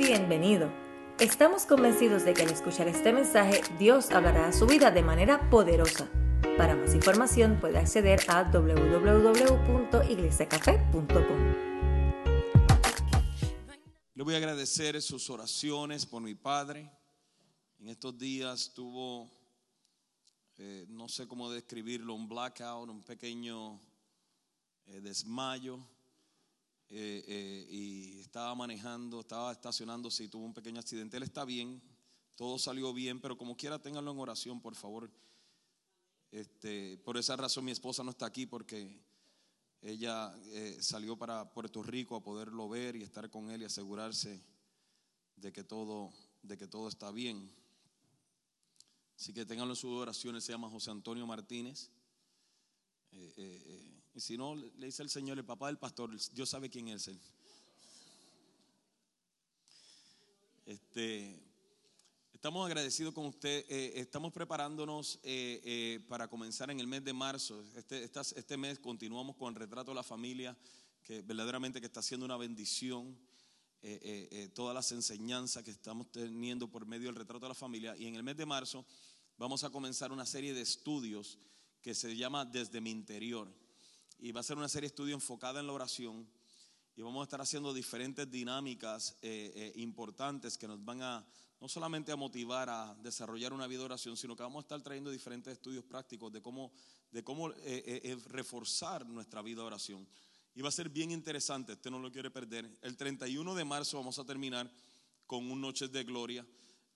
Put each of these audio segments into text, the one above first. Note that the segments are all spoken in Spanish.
Bienvenido. Estamos convencidos de que al escuchar este mensaje Dios hablará a su vida de manera poderosa. Para más información puede acceder a www.iglesiacafé.com. Le voy a agradecer sus oraciones por mi padre. En estos días tuvo, eh, no sé cómo describirlo, un blackout, un pequeño eh, desmayo. Eh, eh, y estaba manejando, estaba estacionándose y tuvo un pequeño accidente. Él está bien, todo salió bien, pero como quiera ténganlo en oración, por favor. Este, por esa razón mi esposa no está aquí porque ella eh, salió para Puerto Rico a poderlo ver y estar con él y asegurarse de que todo, de que todo está bien. Así que ténganlo en sus oraciones, se llama José Antonio Martínez. Y si no, le dice el Señor, el papá del pastor, Dios sabe quién es él. Este, estamos agradecidos con usted. eh, estamos preparándonos eh, eh, para comenzar en el mes de marzo. Este, este mes continuamos con el retrato de la familia, que verdaderamente que está siendo una bendición. eh, eh, eh, todas las enseñanzas que estamos teniendo por medio del retrato de la familia. Y en el mes de marzo vamos a comenzar una serie de estudios que se llama Desde mi interior. Y va a ser una serie de estudios enfocada en la oración. Y vamos a estar haciendo diferentes dinámicas eh, eh, importantes que nos van a no solamente a motivar a desarrollar una vida de oración, sino que vamos a estar trayendo diferentes estudios prácticos de cómo, de cómo eh, eh, eh, reforzar nuestra vida de oración. Y va a ser bien interesante, usted no lo quiere perder. El 31 de marzo vamos a terminar con un Noches de Gloria,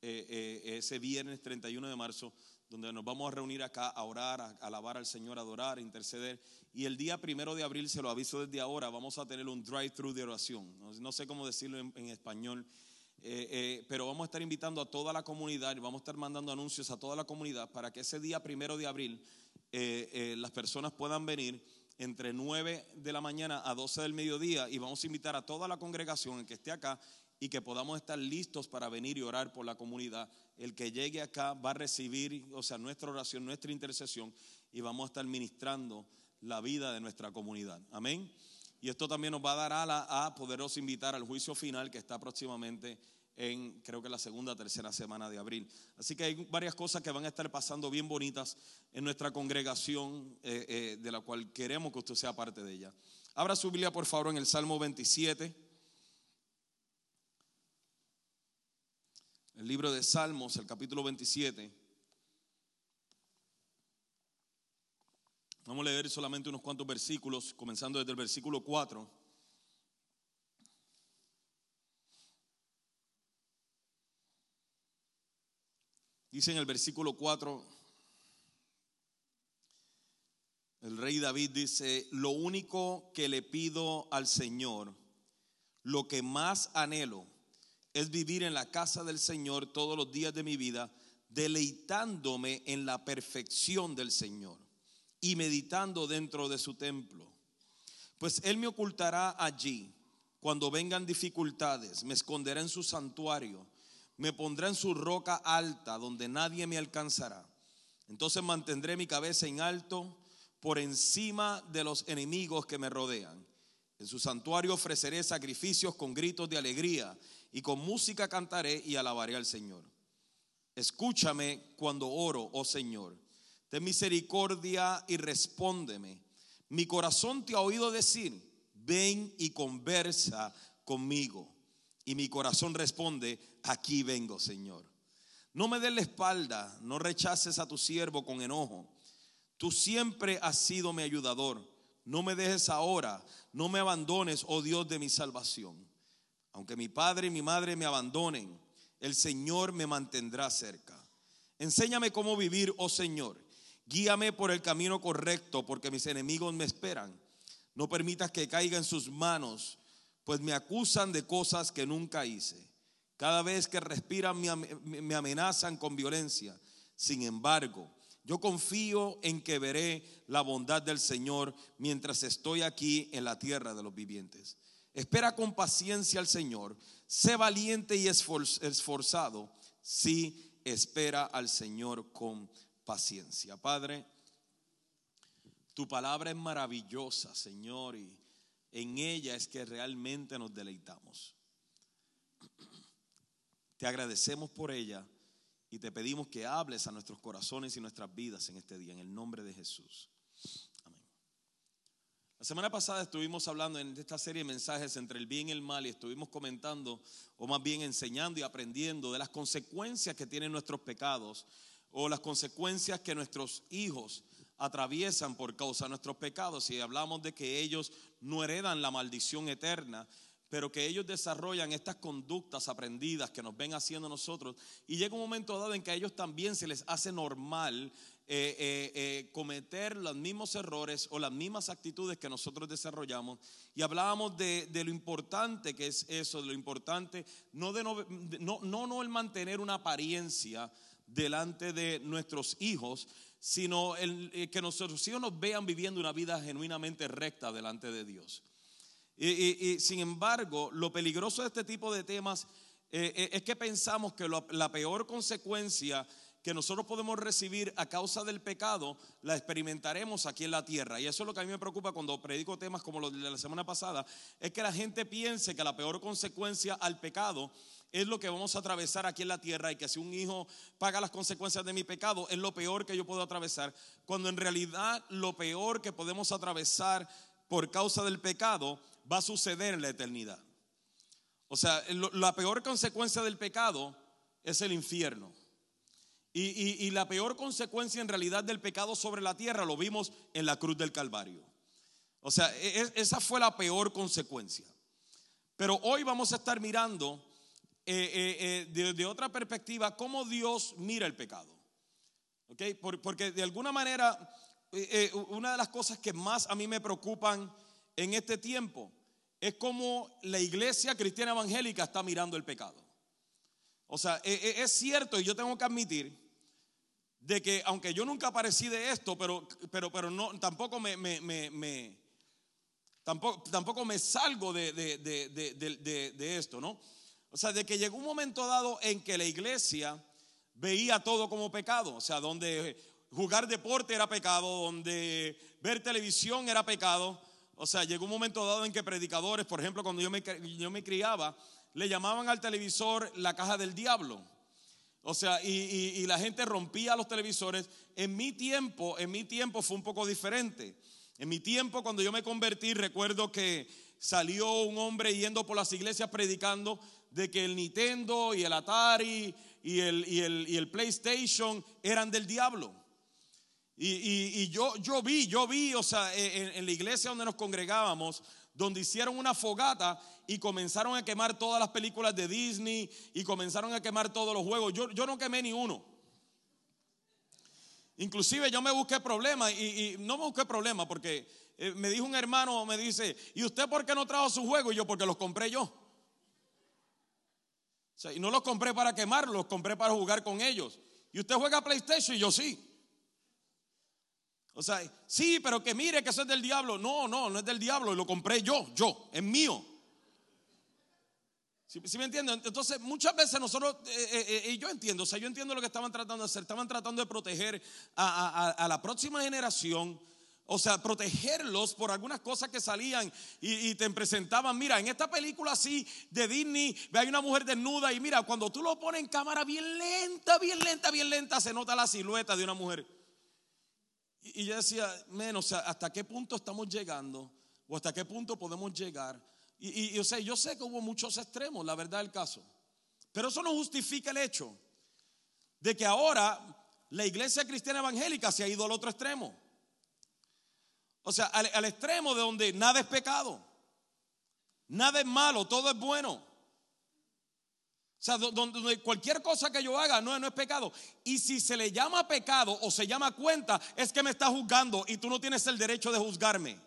eh, ese viernes 31 de marzo, donde nos vamos a reunir acá a orar, a alabar al Señor, a adorar, a interceder. Y el día primero de abril, se lo aviso desde ahora, vamos a tener un drive-thru de oración. No, sé cómo decirlo en, en español, eh, eh, pero vamos a estar invitando a toda la comunidad y vamos a estar mandando anuncios a toda la comunidad para que ese día primero de abril eh, eh, las personas puedan venir entre 9 de la mañana a 12 del mediodía y vamos a invitar a toda la congregación que esté acá y que podamos estar listos para venir y orar por la comunidad. El que llegue acá va a recibir, o sea, nuestra oración, nuestra intercesión y vamos a estar ministrando la vida de nuestra comunidad. Amén. Y esto también nos va a dar ala a poderos invitar al juicio final que está próximamente en, creo que la segunda, tercera semana de abril. Así que hay varias cosas que van a estar pasando bien bonitas en nuestra congregación, eh, eh, de la cual queremos que usted sea parte de ella. Abra su Biblia, por favor, en el Salmo 27. El libro de Salmos, el capítulo 27. Vamos a leer solamente unos cuantos versículos, comenzando desde el versículo 4. Dice en el versículo 4, el rey David dice, lo único que le pido al Señor, lo que más anhelo, es vivir en la casa del Señor todos los días de mi vida, deleitándome en la perfección del Señor y meditando dentro de su templo. Pues Él me ocultará allí cuando vengan dificultades, me esconderá en su santuario, me pondrá en su roca alta donde nadie me alcanzará. Entonces mantendré mi cabeza en alto por encima de los enemigos que me rodean. En su santuario ofreceré sacrificios con gritos de alegría y con música cantaré y alabaré al Señor. Escúchame cuando oro, oh Señor. Ten misericordia y respóndeme. Mi corazón te ha oído decir, ven y conversa conmigo. Y mi corazón responde, aquí vengo, Señor. No me des la espalda, no rechaces a tu siervo con enojo. Tú siempre has sido mi ayudador. No me dejes ahora, no me abandones, oh Dios de mi salvación. Aunque mi padre y mi madre me abandonen, el Señor me mantendrá cerca. Enséñame cómo vivir, oh Señor. Guíame por el camino correcto, porque mis enemigos me esperan. No permitas que caiga en sus manos, pues me acusan de cosas que nunca hice. Cada vez que respiran me, am- me amenazan con violencia. Sin embargo, yo confío en que veré la bondad del Señor mientras estoy aquí en la tierra de los vivientes. Espera con paciencia al Señor. Sé valiente y esfor- esforzado. Sí, espera al Señor con paciencia. Padre, tu palabra es maravillosa, Señor, y en ella es que realmente nos deleitamos. Te agradecemos por ella y te pedimos que hables a nuestros corazones y nuestras vidas en este día, en el nombre de Jesús. La semana pasada estuvimos hablando en esta serie de mensajes entre el bien y el mal y estuvimos comentando, o más bien enseñando y aprendiendo de las consecuencias que tienen nuestros pecados o las consecuencias que nuestros hijos atraviesan por causa de nuestros pecados. Y hablamos de que ellos no heredan la maldición eterna, pero que ellos desarrollan estas conductas aprendidas que nos ven haciendo nosotros. Y llega un momento dado en que a ellos también se les hace normal eh, eh, eh, cometer los mismos errores o las mismas actitudes que nosotros desarrollamos. Y hablábamos de, lo importante que es eso, de lo importante, no, de no, no, no el mantener una apariencia, delante de nuestros hijos, sino que nuestros hijos nos vean viviendo una vida genuinamente recta delante de Dios. Y, sin embargo, lo peligroso de este tipo de temas es que pensamos que la peor consecuencia que nosotros podemos recibir a causa del pecado, la experimentaremos aquí en la tierra. Y eso es lo que a mí me preocupa cuando predico temas como los de la semana pasada, es que la gente piense que la peor consecuencia al pecado es lo que vamos a atravesar aquí en la tierra y que si un hijo paga las consecuencias de mi pecado es lo peor que yo puedo atravesar, cuando en realidad lo peor que podemos atravesar por causa del pecado va a suceder en la eternidad. O sea, la peor consecuencia del pecado es el infierno. Y, la peor consecuencia en realidad del pecado sobre la tierra lo vimos en la cruz del Calvario. O sea, e, e, esa fue la peor consecuencia. Pero hoy vamos a estar mirando eh, eh, eh, de, otra perspectiva cómo Dios mira el pecado. ¿Okay? porque de alguna manera, una de las cosas que más a mí me preocupan en este tiempo es cómo la iglesia cristiana evangélica está mirando el pecado. O sea, es cierto y yo tengo que admitir de que aunque yo nunca aparecí de esto, pero, pero, pero no, tampoco me, me, tampoco, tampoco me salgo de, de, esto, ¿no? O sea, de que llegó un momento dado en que la iglesia veía todo como pecado. O sea, donde jugar deporte era pecado, donde ver televisión era pecado. O sea, llegó un momento dado en que predicadores, por ejemplo, cuando yo me, yo me criaba, le llamaban al televisor la caja del diablo. O sea, y, y, la gente rompía los televisores. En mi tiempo, en mi tiempo fue un poco diferente. En mi tiempo, cuando yo me convertí, recuerdo que salió un hombre yendo por las iglesias predicando de que el Nintendo y el Atari y el, y el, el PlayStation eran del diablo. Y, yo, yo vi, yo vi, o sea, en, la iglesia donde nos congregábamos, donde hicieron una fogata y comenzaron a quemar todas las películas de Disney y comenzaron a quemar todos los juegos. Yo, yo no quemé ni uno. Inclusive yo me busqué problemas y, y no me busqué problemas porque eh, me dijo un hermano, me dice, ¿y usted por qué no trajo su juego? Y yo, porque los compré yo y no los compré para quemarlos, los compré para jugar con ellos. Y usted juega PlayStation y yo sí. O sea, sí, pero que mire que eso es del diablo. No, no, no es del diablo, lo compré yo, yo, es mío. ¿Sí, me entienden? Entonces, muchas veces nosotros, eh, eh, eh, y yo entiendo, o sea, yo entiendo lo que estaban tratando de hacer, estaban tratando de proteger a la próxima generación o sea, protegerlos por algunas cosas que salían y, te presentaban. Mira, en esta película así de Disney, hay una mujer desnuda y mira, cuando tú lo pones en cámara bien lenta, bien lenta, bien lenta, se nota la silueta de una mujer. Y, yo decía, menos, ¿hasta qué punto estamos llegando? ¿O hasta qué punto podemos llegar? Y, sea, yo sé que hubo muchos extremos, la verdad del caso. Pero eso no justifica el hecho de que ahora la iglesia cristiana evangélica se ha ido al otro extremo. O sea, al, extremo de donde nada es pecado. Nada es malo, todo es bueno. O sea, donde cualquier cosa que yo haga no, no, es pecado. Y si se le llama pecado o se llama cuenta, es que me está juzgando y tú no tienes el derecho de juzgarme. O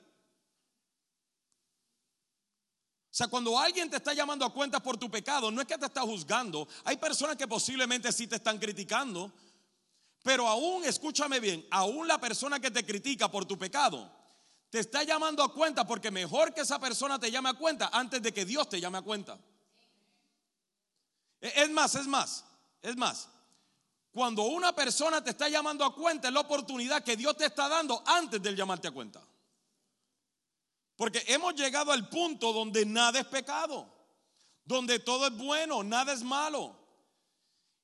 sea, cuando alguien te está llamando a cuenta por tu pecado, no es que te está juzgando. Hay personas que posiblemente sí te están criticando. Pero aún, escúchame bien, aún la persona que te critica por tu pecado te está llamando a cuenta porque mejor que esa persona te llame a cuenta antes de que Dios te llame a cuenta. E, es más, es más, es más. Cuando una persona te está llamando a cuenta es la oportunidad que Dios te está dando antes de llamarte a cuenta. Porque hemos llegado al punto donde nada es pecado, donde todo es bueno, nada es malo.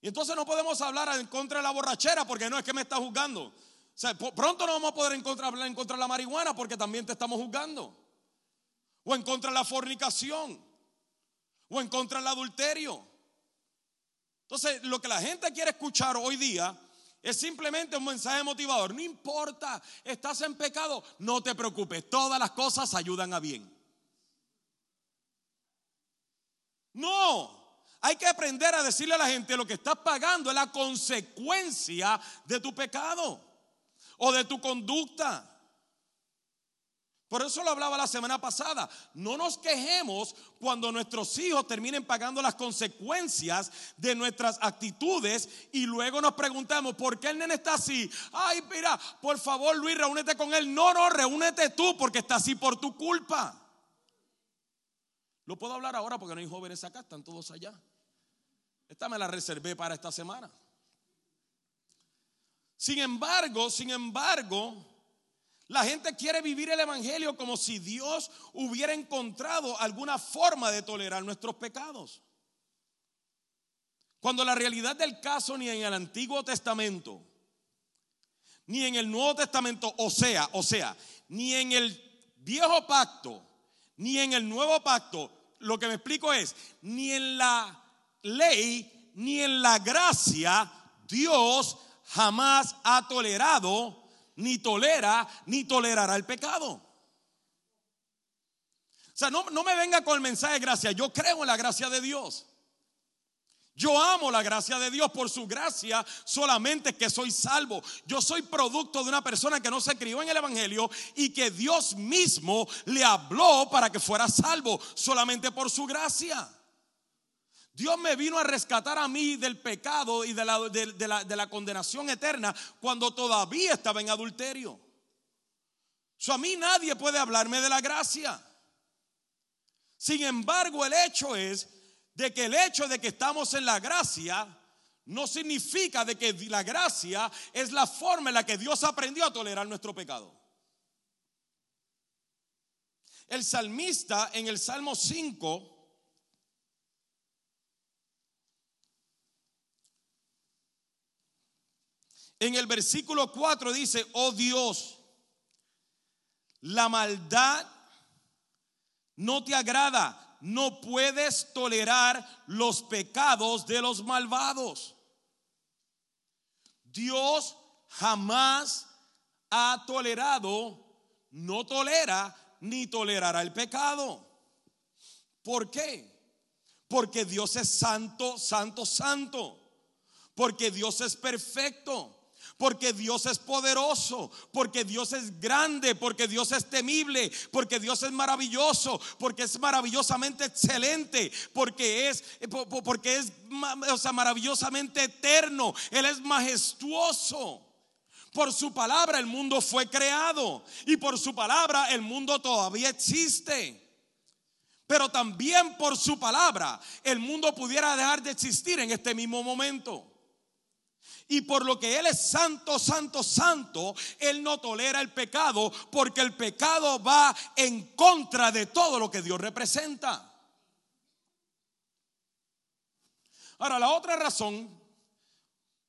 Y entonces no podemos hablar en contra de la borrachera porque no es que me está juzgando. O sea, pronto no vamos a poder hablar en contra de la marihuana porque también te estamos juzgando. O en contra de la fornicación. O en contra del adulterio. Entonces, lo que la gente quiere escuchar hoy día es simplemente un mensaje motivador. No importa, estás en pecado, no te preocupes, todas las cosas ayudan a bien. No, hay que aprender a decirle a la gente lo que estás pagando es la consecuencia de tu pecado o de tu conducta. Por eso lo hablaba la semana pasada. No nos quejemos cuando nuestros hijos terminen pagando las consecuencias de nuestras actitudes y luego nos preguntamos, ¿por qué el nene está así? Ay, mira, por favor Luis, reúnete con él. No, no, reúnete tú porque está así por tu culpa. Lo puedo hablar ahora porque no hay jóvenes acá, están todos allá. Esta me la reservé para esta semana. Sin embargo, sin embargo, la gente quiere vivir el Evangelio como si Dios hubiera encontrado alguna forma de tolerar nuestros pecados. Cuando la realidad del caso ni en el Antiguo Testamento, ni en el Nuevo Testamento, o sea, o sea, ni en el viejo pacto, ni en el nuevo pacto, lo que me explico es, ni en la ley ni en la gracia Dios jamás ha tolerado, ni tolera, ni tolerará el pecado. O sea, no, no me venga con el mensaje de gracia, yo creo en la gracia de Dios. Yo amo la gracia de Dios por su gracia solamente que soy salvo. Yo soy producto de una persona que no se crió en el Evangelio y que Dios mismo le habló para que fuera salvo solamente por su gracia. Dios me vino a rescatar a mí del pecado y de la, de, la, condenación eterna cuando todavía estaba en adulterio. a mí nadie puede hablarme de la gracia. Sin embargo, el hecho es de que el hecho de que estamos en la gracia no significa de que la gracia es la forma en la que Dios aprendió a tolerar nuestro pecado. El salmista en el Salmo 5 En el versículo 4 dice, oh Dios, la maldad no te agrada, no puedes tolerar los pecados de los malvados. Dios jamás ha tolerado, no tolera ni tolerará el pecado. ¿Por qué? Porque Dios es santo, santo, santo. Porque Dios es perfecto porque Dios es poderoso, porque Dios es grande, porque Dios es temible, porque Dios es maravilloso, porque es maravillosamente excelente, porque es porque es maravillosamente eterno, él es majestuoso. Por su palabra el mundo fue creado y por su palabra el mundo todavía existe. Pero también por su palabra el mundo pudiera dejar de existir en este mismo momento. Y por lo que Él es santo, santo, santo, Él no tolera el pecado porque el pecado va en contra de todo lo que Dios representa. Ahora, la otra razón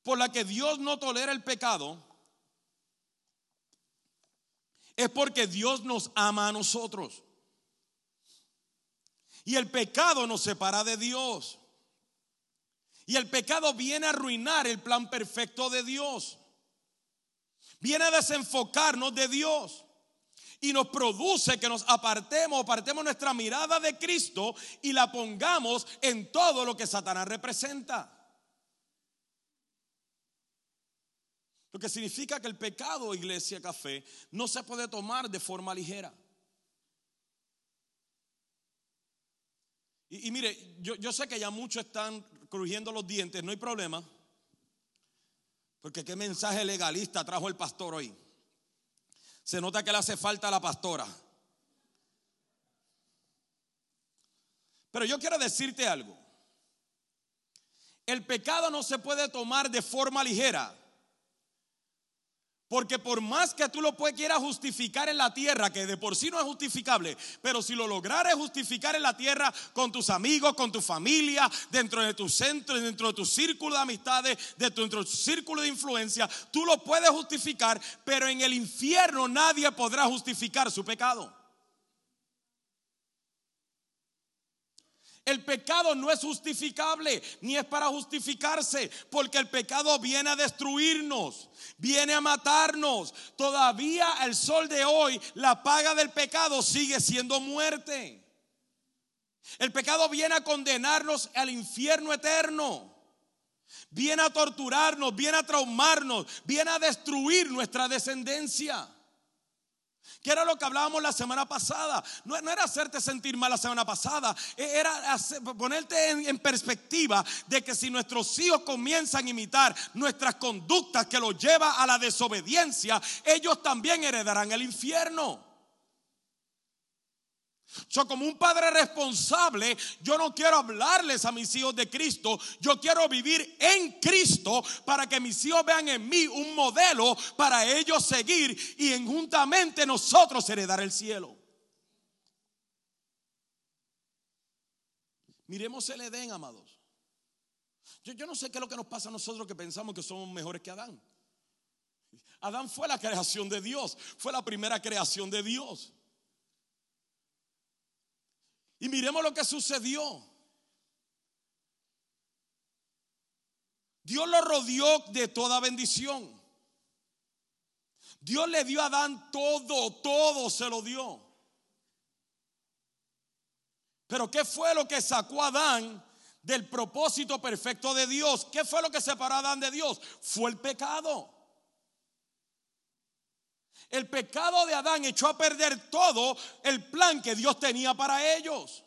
por la que Dios no tolera el pecado es porque Dios nos ama a nosotros. Y el pecado nos separa de Dios. Y el pecado viene a arruinar el plan perfecto de Dios. Viene a desenfocarnos de Dios. Y nos produce que nos apartemos, apartemos nuestra mirada de Cristo y la pongamos en todo lo que Satanás representa. Lo que significa que el pecado, iglesia, café, no se puede tomar de forma ligera. Y, mire, yo, yo, sé que ya muchos están crujiendo los dientes, no hay problema. Porque qué mensaje legalista trajo el pastor hoy. Se nota que le hace falta a la pastora. Pero yo quiero decirte algo. El pecado no se puede tomar de forma ligera. Porque por más que tú lo quieras justificar en la tierra, que de por sí no es justificable, pero si lo lograres justificar en la tierra con tus amigos, con tu familia, dentro de tu centro, dentro de tu círculo de amistades, dentro de tu círculo de influencia, tú lo puedes justificar, pero en el infierno nadie podrá justificar su pecado. El pecado no es justificable ni es para justificarse, porque el pecado viene a destruirnos, viene a matarnos. Todavía el sol de hoy, la paga del pecado sigue siendo muerte. El pecado viene a condenarnos al infierno eterno. Viene a torturarnos, viene a traumarnos, viene a destruir nuestra descendencia. Que era lo que hablábamos la semana pasada. No, era hacerte sentir mal la semana pasada. E, era ponerte en, en, perspectiva de que si nuestros hijos comienzan a imitar nuestras conductas que los lleva a la desobediencia, ellos también heredarán el infierno. Yo como un padre responsable, yo no quiero hablarles a mis hijos de Cristo, yo quiero vivir en Cristo para que mis hijos vean en mí un modelo para ellos seguir y en juntamente nosotros heredar el cielo. Miremos el Edén, amados. Yo, yo no sé qué es lo que nos pasa a nosotros que pensamos que somos mejores que Adán. Adán fue la creación de Dios, fue la primera creación de Dios. Y miremos lo que sucedió. Dios lo rodeó de toda bendición. Dios le dio a Adán todo, todo se lo dio. Pero ¿qué fue lo que sacó a Adán del propósito perfecto de Dios? ¿Qué fue lo que separó a Adán de Dios? Fue el pecado. El pecado de Adán echó a perder todo el plan que Dios tenía para ellos.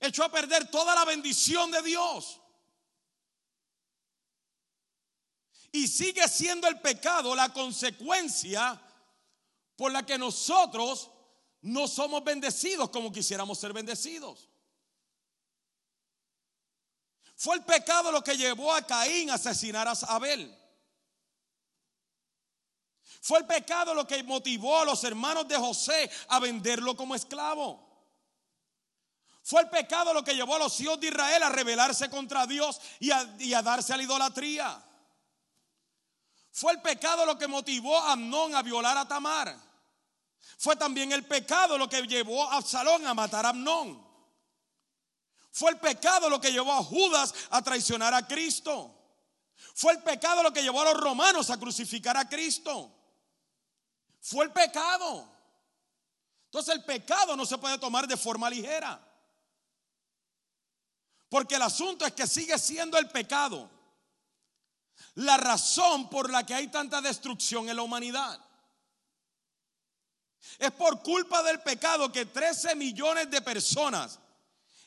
Echó a perder toda la bendición de Dios. Y sigue siendo el pecado la consecuencia por la que nosotros no somos bendecidos como quisiéramos ser bendecidos. Fue el pecado lo que llevó a Caín a asesinar a Abel. Fue el pecado lo que motivó a los hermanos de José a venderlo como esclavo. Fue el pecado lo que llevó a los hijos de Israel a rebelarse contra Dios y a, darse a la idolatría. Fue el pecado lo que motivó a Amnón a violar a Tamar. Fue también el pecado lo que llevó a Absalón a matar a Amnón. Fue el pecado lo que llevó a Judas a traicionar a Cristo. Fue el pecado lo que llevó a los romanos a crucificar a Cristo. Fue el pecado. Entonces el pecado no se puede tomar de forma ligera. Porque el asunto es que sigue siendo el pecado la razón por la que hay tanta destrucción en la humanidad. Es por culpa del pecado que 13 millones de personas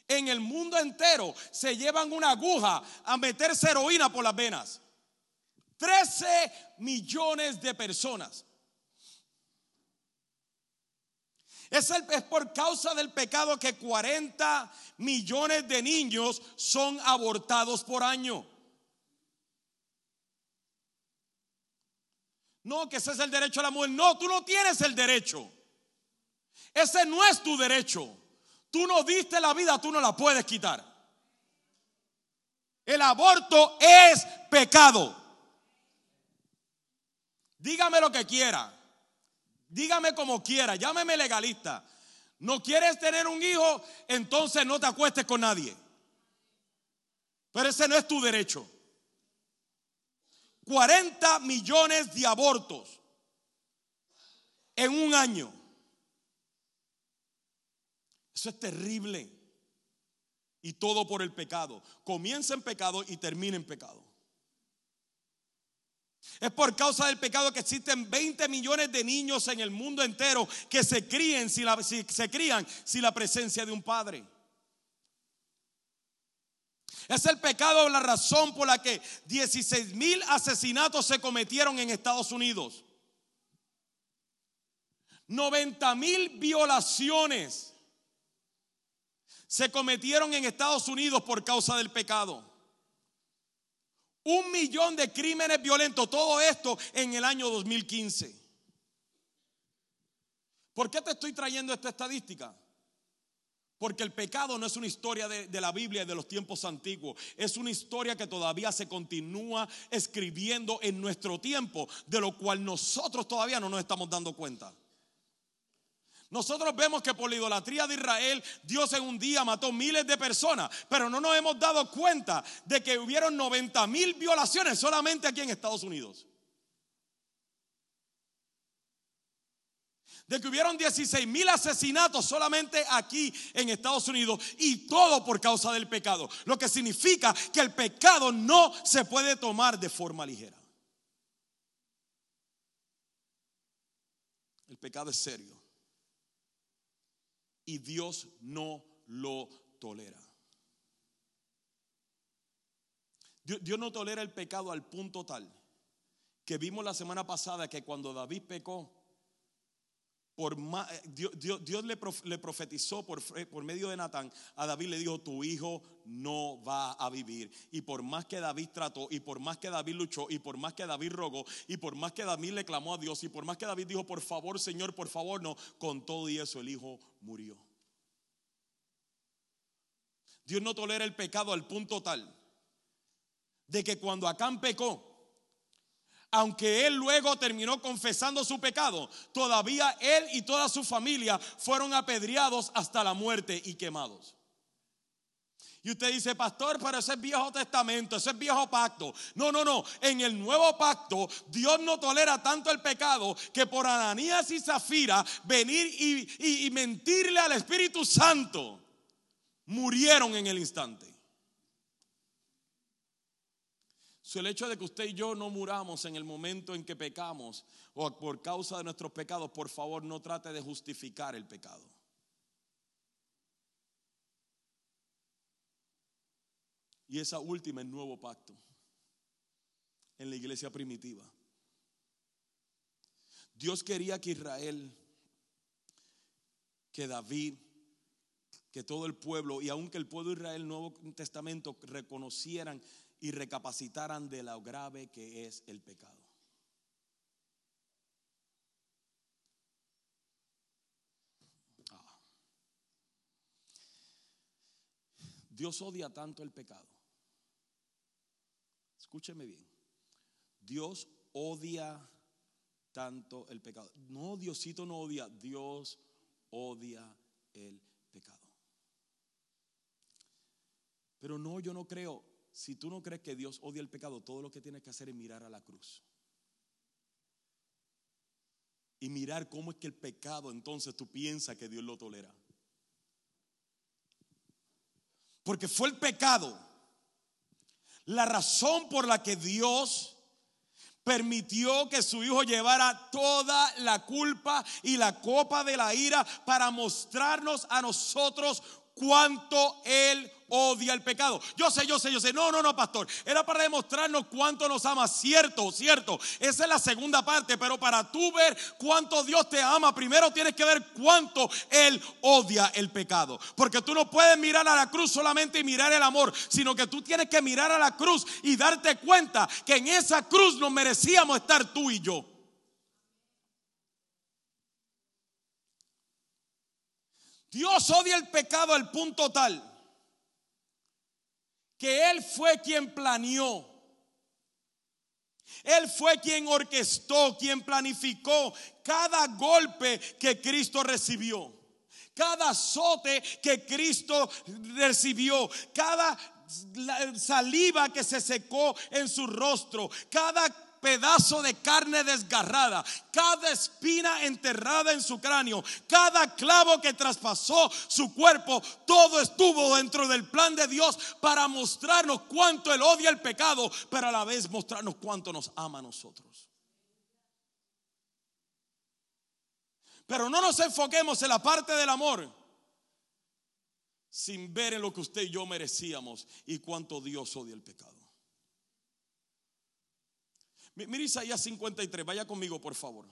en el mundo entero se llevan una aguja a meterse heroína por las venas. 13 millones de personas. Es, por causa del pecado que 40 millones de niños son abortados por año. No, que ese es el derecho a la mujer. No, tú no tienes el derecho. Ese no es tu derecho. Tú no diste la vida, tú no la puedes quitar. El aborto es pecado. Dígame lo que quiera. Dígame como quiera, llámeme legalista. No quieres tener un hijo, entonces no te acuestes con nadie. Pero ese no es tu derecho. 40 millones de abortos en un año. Eso es terrible. Y todo por el pecado. Comienza en pecado y termina en pecado. Es por causa del pecado que existen 20 millones de niños en el mundo entero que se crían sin la, se crían sin la presencia de un padre. Es el pecado la razón por la que 16 mil asesinatos se cometieron en Estados Unidos. 90 mil violaciones se cometieron en Estados Unidos por causa del pecado. Un millón de crímenes violentos, todo esto en el año 2015. ¿Por qué te estoy trayendo esta estadística? Porque el pecado no es una historia de, la Biblia y de los tiempos antiguos. Es una historia que todavía se continúa escribiendo en nuestro tiempo, de lo cual nosotros todavía no nos estamos dando cuenta. Nosotros vemos que por la idolatría de Israel, Dios en un día mató miles de personas, pero no nos hemos dado cuenta de que hubieron 90 mil violaciones solamente aquí en Estados Unidos. de que hubieron 16 mil asesinatos solamente aquí en Estados Unidos y todo por causa del pecado. Lo que significa que el pecado no se puede tomar de forma ligera. El pecado es serio y Dios no lo tolera. Dios, no tolera el pecado al punto tal que vimos la semana pasada que cuando David pecó, eh, Dios, le, profetizó por, por, medio de Natán a David, le dijo, tu hijo no va a vivir. Y por más que David trató, y por más que David luchó, y por más que David rogó, y por más que David le clamó a Dios, y por más que David dijo, por favor, Señor, por favor, no, con todo y eso el hijo murió. Dios no tolera el pecado al punto tal de que cuando Acán pecó, aunque él luego terminó confesando su pecado, todavía él y toda su familia fueron apedreados hasta la muerte y quemados. Y usted dice, pastor, pero ese es viejo testamento, ese es viejo pacto. No, no, no. En el nuevo pacto, Dios no tolera tanto el pecado que por Ananías y Zafira venir y, y mentirle al Espíritu Santo, murieron en el instante el hecho de que usted y yo no muramos en el momento en que pecamos o por causa de nuestros pecados, por favor no trate de justificar el pecado. Y esa última es nuevo pacto en la iglesia primitiva. Dios quería que Israel, que David, que todo el pueblo, y aunque el pueblo de Israel, Nuevo Testamento, reconocieran y recapacitaran de lo grave que es el pecado. Ah. Dios odia tanto el pecado. Escúcheme bien. Dios odia tanto el pecado. No, Diosito no odia, Dios odia el pecado. Pero no, yo no creo si tú no crees que Dios odia el pecado, todo lo que tienes que hacer es mirar a la cruz. Y mirar cómo es que el pecado entonces tú piensas que Dios lo tolera. Porque fue el pecado la razón por la que Dios permitió que su hijo llevara toda la culpa y la copa de la ira para mostrarnos a nosotros cuánto Él odia el pecado. Yo sé, yo sé, yo sé. No, no, no, pastor. Era para demostrarnos cuánto nos ama. Cierto, cierto. Esa es la segunda parte. Pero para tú ver cuánto Dios te ama, primero tienes que ver cuánto Él odia el pecado. Porque tú no puedes mirar a la cruz solamente y mirar el amor, sino que tú tienes que mirar a la cruz y darte cuenta que en esa cruz nos merecíamos estar tú y yo. Dios odia el pecado al punto tal que Él fue quien planeó. Él fue quien orquestó, quien planificó cada golpe que Cristo recibió, cada azote que Cristo recibió, cada saliva que se secó en su rostro, cada pedazo de carne desgarrada, cada espina enterrada en su cráneo, cada clavo que traspasó su cuerpo, todo estuvo dentro del plan de Dios para mostrarnos cuánto Él odia el pecado, pero a la vez mostrarnos cuánto nos ama a nosotros. Pero no nos enfoquemos en la parte del amor sin ver en lo que usted y yo merecíamos y cuánto Dios odia el pecado. Mira Isaías 53, vaya conmigo por favor.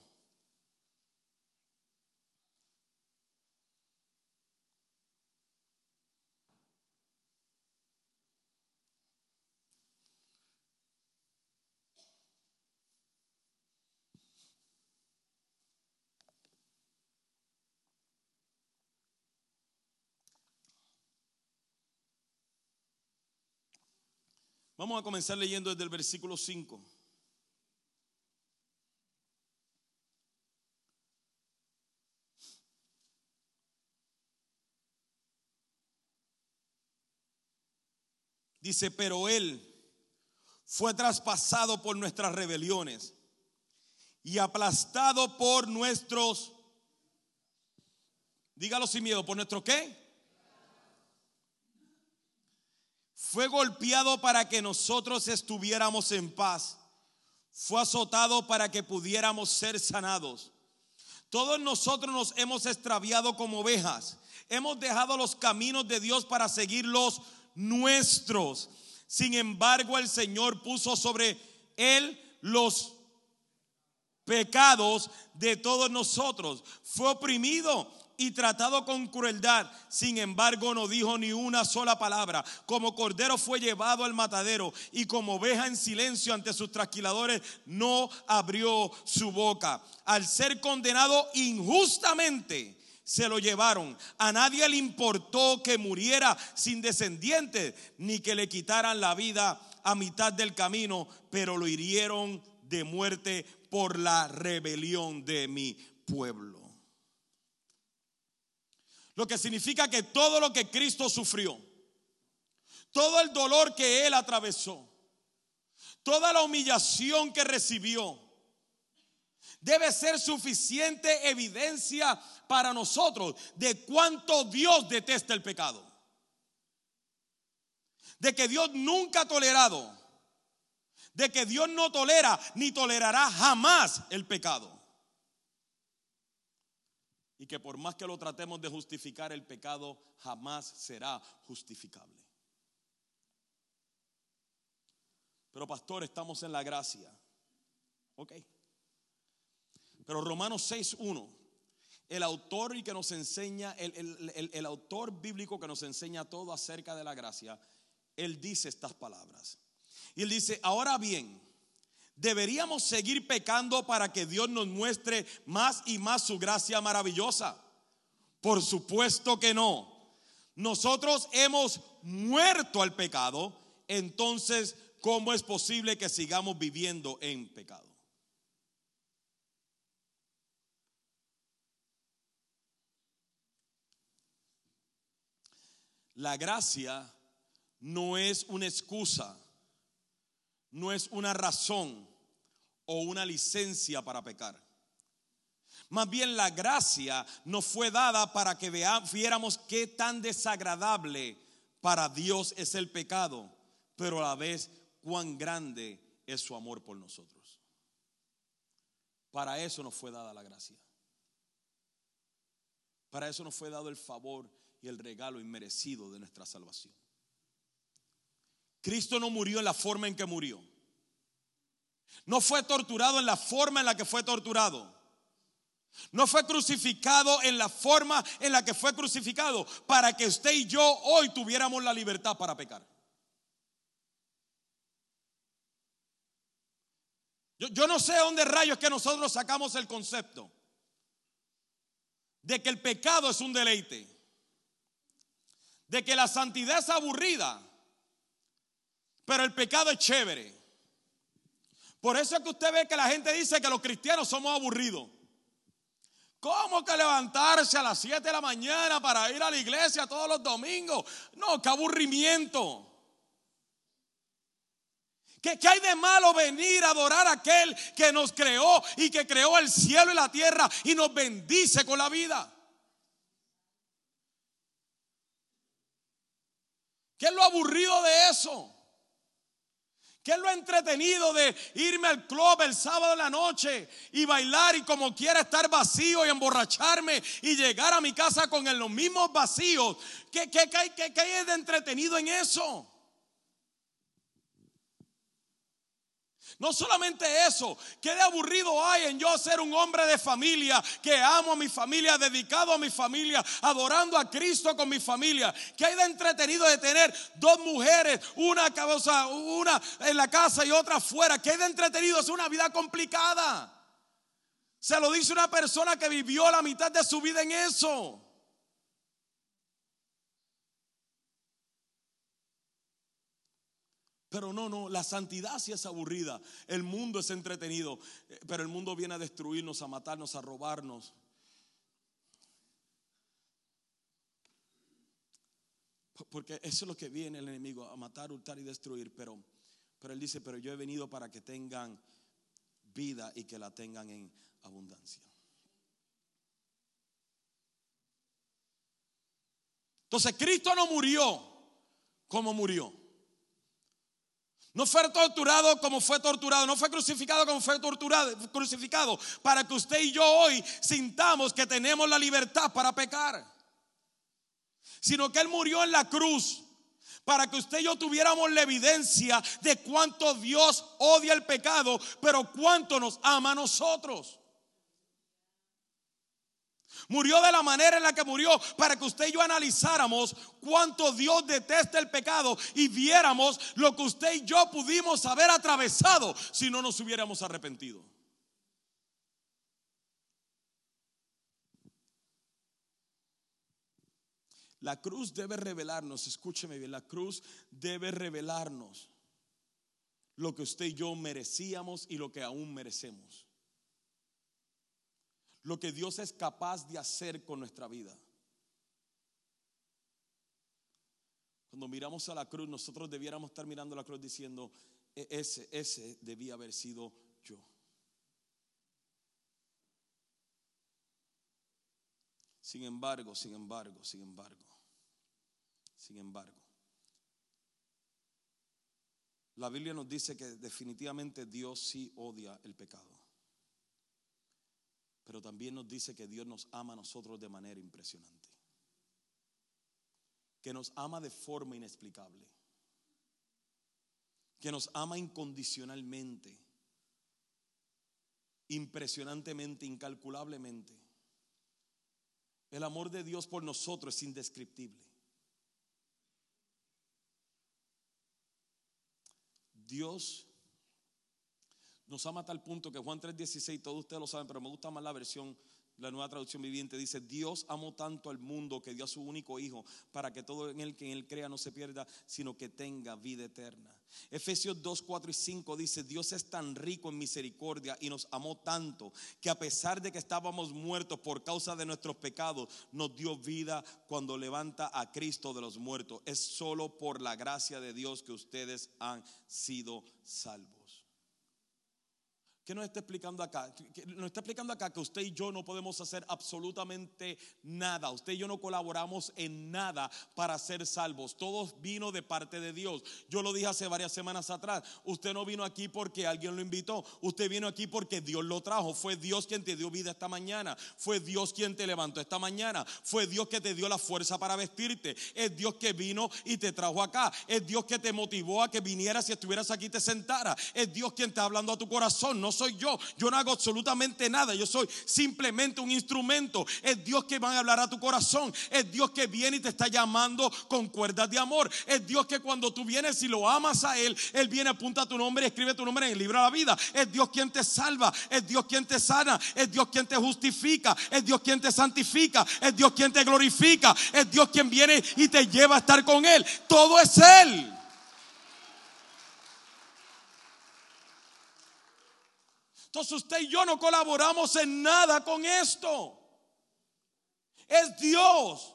Vamos a comenzar leyendo desde el versículo 5. Dice, pero Él fue traspasado por nuestras rebeliones y aplastado por nuestros, dígalo sin miedo, por nuestro qué? Fue golpeado para que nosotros estuviéramos en paz. Fue azotado para que pudiéramos ser sanados. Todos nosotros nos hemos extraviado como ovejas. Hemos dejado los caminos de Dios para seguirlos nuestros. Sin embargo, el Señor puso sobre él los pecados de todos nosotros. Fue oprimido y tratado con crueldad. Sin embargo, no dijo ni una sola palabra. Como cordero fue llevado al matadero y como oveja en silencio ante sus trasquiladores, no abrió su boca. Al ser condenado injustamente, se lo llevaron. A nadie le importó que muriera sin descendientes, ni que le quitaran la vida a mitad del camino, pero lo hirieron de muerte por la rebelión de mi pueblo. Lo que significa que todo lo que Cristo sufrió, todo el dolor que Él atravesó, toda la humillación que recibió, debe ser suficiente evidencia para nosotros de cuánto Dios detesta el pecado. De que Dios nunca ha tolerado. De que Dios no tolera ni tolerará jamás el pecado. Y que por más que lo tratemos de justificar, el pecado jamás será justificable. Pero pastor, estamos en la gracia. Ok. Pero Romanos 6.1, el autor y que nos enseña, el, autor bíblico que nos enseña todo acerca de la gracia, él dice estas palabras. Y él dice, ahora bien, ¿deberíamos seguir pecando para que Dios nos muestre más y más su gracia maravillosa? Por supuesto que no. Nosotros hemos muerto al pecado, entonces, ¿cómo es posible que sigamos viviendo en pecado? La gracia no es una excusa, no es una razón o una licencia para pecar. Más bien la gracia nos fue dada para que viéramos qué tan desagradable para Dios es el pecado, pero a la vez cuán grande es su amor por nosotros. Para eso nos fue dada la gracia. Para eso nos fue dado el favor y el regalo inmerecido de nuestra salvación. Cristo no murió en la forma en que murió. No fue torturado en la forma en la que fue torturado. No fue crucificado en la forma en la que fue crucificado para que usted y yo hoy tuviéramos la libertad para pecar. Yo, no sé dónde rayos que nosotros sacamos el concepto de que el pecado es un deleite de que la santidad es aburrida, pero el pecado es chévere. Por eso es que usted ve que la gente dice que los cristianos somos aburridos. ¿Cómo que levantarse a las 7 de la mañana para ir a la iglesia todos los domingos? No, qué aburrimiento. ¿Qué, ¿Qué, hay de malo venir a adorar a aquel que nos creó y que creó el cielo y la tierra y nos bendice con la vida? ¿Qué es lo aburrido de eso? ¿Qué es lo entretenido de irme al club el sábado en la noche y bailar y como quiera estar vacío y emborracharme y llegar a mi casa con los mismos vacíos? ¿Qué, qué, qué, qué hay de entretenido en eso? No solamente eso, que de aburrido hay en yo ser un hombre de familia, que amo a mi familia, dedicado a mi familia, adorando a Cristo con mi familia. Que hay de entretenido de tener dos mujeres, una cabeza, una en la casa y otra afuera. Que hay de entretenido, es una vida complicada. Se lo dice una persona que vivió la mitad de su vida en eso. Pero no, no, la santidad sí es aburrida. El mundo es entretenido, eh, pero el mundo viene a destruirnos, a matarnos, a robarnos. Porque eso es lo que viene el enemigo, a matar, hurtar y destruir. Pero, pero él dice, pero yo he venido para que tengan vida y que la tengan en abundancia. Entonces Cristo no murió como murió. No fue torturado como fue torturado, no fue crucificado como fue torturado, crucificado, para que usted y yo hoy sintamos que tenemos la libertad para pecar sino que Él murió en la cruz para que usted y yo tuviéramos la evidencia de cuánto Dios odia el pecado, pero cuánto nos ama a nosotros. Murió de la manera en la que murió para que usted y yo analizáramos cuánto Dios detesta el pecado y viéramos lo que usted y yo pudimos haber atravesado si no nos hubiéramos arrepentido. La cruz debe revelarnos, escúcheme bien, la cruz debe revelarnos lo que usted y yo merecíamos y lo que aún merecemos. Lo que Dios es capaz de hacer con nuestra vida. Cuando miramos a la cruz, nosotros debiéramos estar mirando la cruz diciendo, e-, ese, ese debía haber sido yo. Sin embargo, sin embargo, sin embargo, sin embargo, la Biblia nos dice que definitivamente Dios sí odia el pecado. Pero también nos dice que Dios nos ama a nosotros de manera impresionante. Que nos ama de forma inexplicable. Que nos ama incondicionalmente. Impresionantemente, incalculablemente. El amor de Dios por nosotros es indescriptible. Dios nos ama a tal punto que Juan 3:16, todos ustedes lo saben, pero me gusta más la versión, la nueva traducción viviente, dice, Dios amó tanto al mundo que dio a su único Hijo para que todo en él que en él crea no se pierda, sino que tenga vida eterna. Efesios 2, 4 y 5 dice, Dios es tan rico en misericordia y nos amó tanto que a pesar de que estábamos muertos por causa de nuestros pecados, nos dio vida cuando levanta a Cristo de los muertos. Es solo por la gracia de Dios que ustedes han sido salvos. ¿Qué nos está explicando acá? Nos está explicando acá que usted y yo no podemos hacer absolutamente nada. Usted y yo no colaboramos en nada para ser salvos. Todo vino de parte de Dios. Yo lo dije hace varias semanas atrás. Usted no vino aquí porque alguien lo invitó. Usted vino aquí porque Dios lo trajo. Fue Dios quien te dio vida esta mañana. Fue Dios quien te levantó esta mañana. Fue Dios que te dio la fuerza para vestirte. Es Dios que vino y te trajo acá. Es Dios que te motivó a que vinieras y estuvieras aquí y te sentara. Es Dios quien está hablando a tu corazón. Soy yo. Yo no hago absolutamente nada. Yo soy simplemente un instrumento. Es Dios que va a hablar a tu corazón. Es Dios que viene y te está llamando con cuerdas de amor. Es Dios que cuando tú vienes y lo amas a Él, Él viene, apunta tu nombre y escribe tu nombre en el libro de la vida. Es Dios quien te salva. Es Dios quien te sana. Es Dios quien te justifica. Es Dios quien te santifica. Es Dios quien te glorifica. Es Dios quien viene y te lleva a estar con Él. Todo es Él. Entonces usted y yo no colaboramos en nada con esto. Es Dios.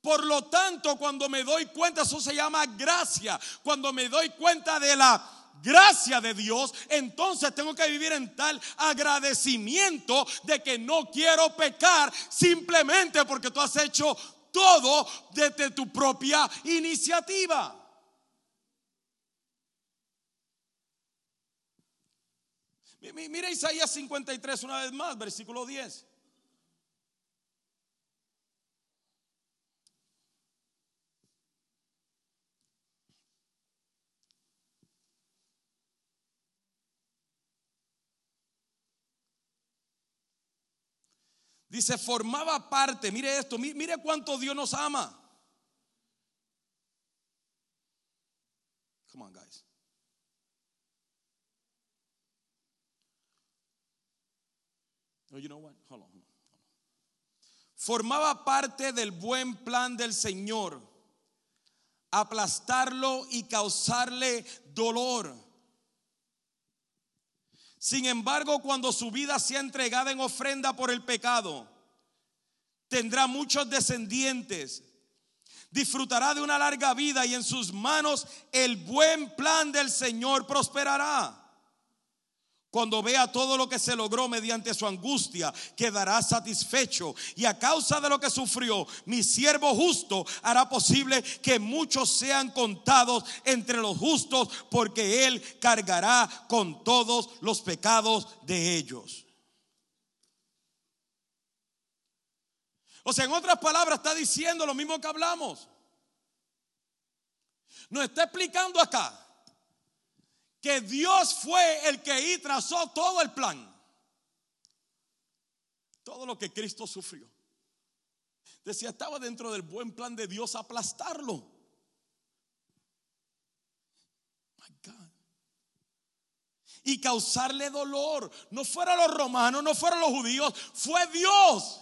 Por lo tanto, cuando me doy cuenta, eso se llama gracia. Cuando me doy cuenta de la gracia de Dios, entonces tengo que vivir en tal agradecimiento de que no quiero pecar simplemente porque tú has hecho todo desde tu propia iniciativa. Mira Isaías 53 una vez más, versículo 10. Dice, formaba parte, mire esto, mire cuánto Dios nos ama. Come on, guys. Formaba parte del buen plan del Señor aplastarlo y causarle dolor. Sin embargo, cuando su vida sea entregada en ofrenda por el pecado, tendrá muchos descendientes, disfrutará de una larga vida y en sus manos el buen plan del Señor prosperará. Cuando vea todo lo que se logró mediante su angustia, quedará satisfecho. Y a causa de lo que sufrió, mi siervo justo hará posible que muchos sean contados entre los justos, porque él cargará con todos los pecados de ellos. O sea, en otras palabras, está diciendo lo mismo que hablamos. Nos está explicando acá que Dios fue el que trazó todo el plan. Todo lo que Cristo sufrió. Decía, estaba dentro del buen plan de Dios aplastarlo. Y causarle dolor. No fueron los romanos, no fueron los judíos, fue Dios.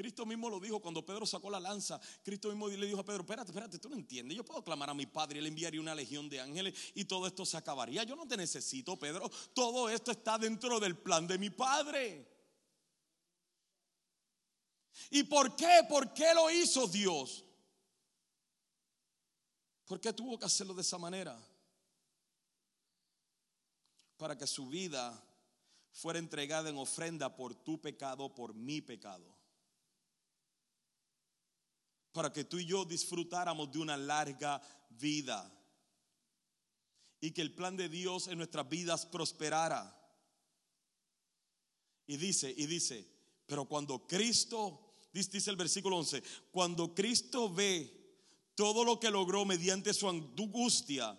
Cristo mismo lo dijo cuando Pedro sacó la lanza. Cristo mismo le dijo a Pedro, espérate, espérate, tú no entiendes. Yo puedo clamar a mi Padre él enviaría una legión de ángeles y todo esto se acabaría. Yo no te necesito, Pedro. Todo esto está dentro del plan de mi Padre. ¿Y por qué? ¿Por qué lo hizo Dios? ¿Por qué tuvo que hacerlo de esa manera? Para que su vida fuera entregada en ofrenda por tu pecado, por mi pecado para que tú y yo disfrutáramos de una larga vida y que el plan de Dios en nuestras vidas prosperara. Y dice, y dice, pero cuando Cristo, dice el versículo 11, cuando Cristo ve todo lo que logró mediante su angustia,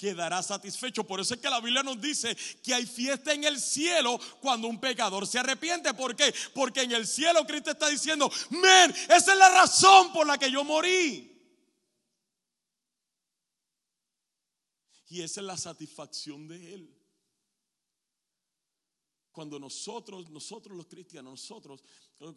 quedará satisfecho. Por eso es que la Biblia nos dice que hay fiesta en el cielo cuando un pecador se arrepiente. ¿Por qué? Porque en el cielo Cristo está diciendo, men, esa es la razón por la que yo morí. Y esa es la satisfacción de Él. Cuando nosotros, nosotros los cristianos, nosotros,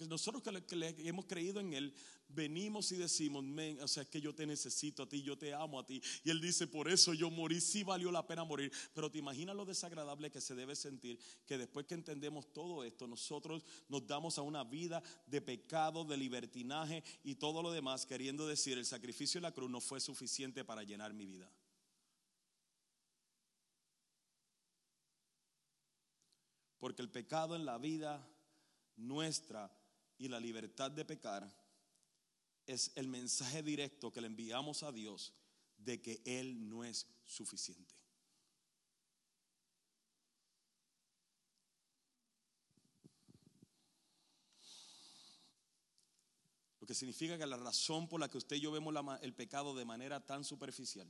nosotros que, hemos creído en Él, venimos y decimos, men, o sea, es que yo te necesito a ti, yo te amo a ti. Y Él dice, por eso yo morí, sí valió la pena morir. Pero te imaginas lo desagradable que se debe sentir, que después que entendemos todo esto, nosotros nos damos a una vida de pecado, de libertinaje y todo lo demás, queriendo decir, el sacrificio de la cruz no fue suficiente para llenar mi vida. Porque el pecado en la vida nuestra y la libertad de pecar es el mensaje directo que le enviamos a Dios de que Él no es suficiente. Lo que significa que la razón por la que usted y yo vemos el pecado de manera tan superficial